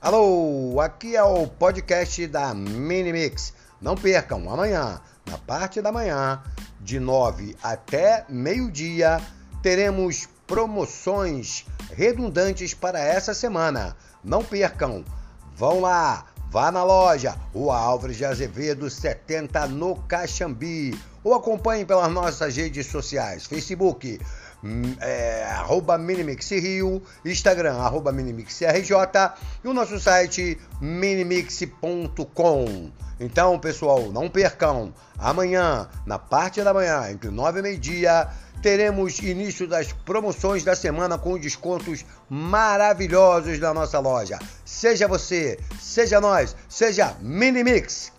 Alô, aqui é o podcast da Minimix. Não percam, amanhã, na parte da manhã, de 9 até meio-dia, teremos promoções redundantes para essa semana. Não percam, vão lá, vá na loja, o Álvares de Azevedo 70 no Caxambi, ou acompanhe pelas nossas redes sociais, Facebook, é, arroba Minimix Rio, Instagram, arroba Minimix RJ e o nosso site minimix.com. Então, pessoal, não percam, amanhã, na parte da manhã, entre 9 e meio-dia, teremos início das promoções da semana com descontos maravilhosos da nossa loja. Seja você, seja nós, seja Minimix.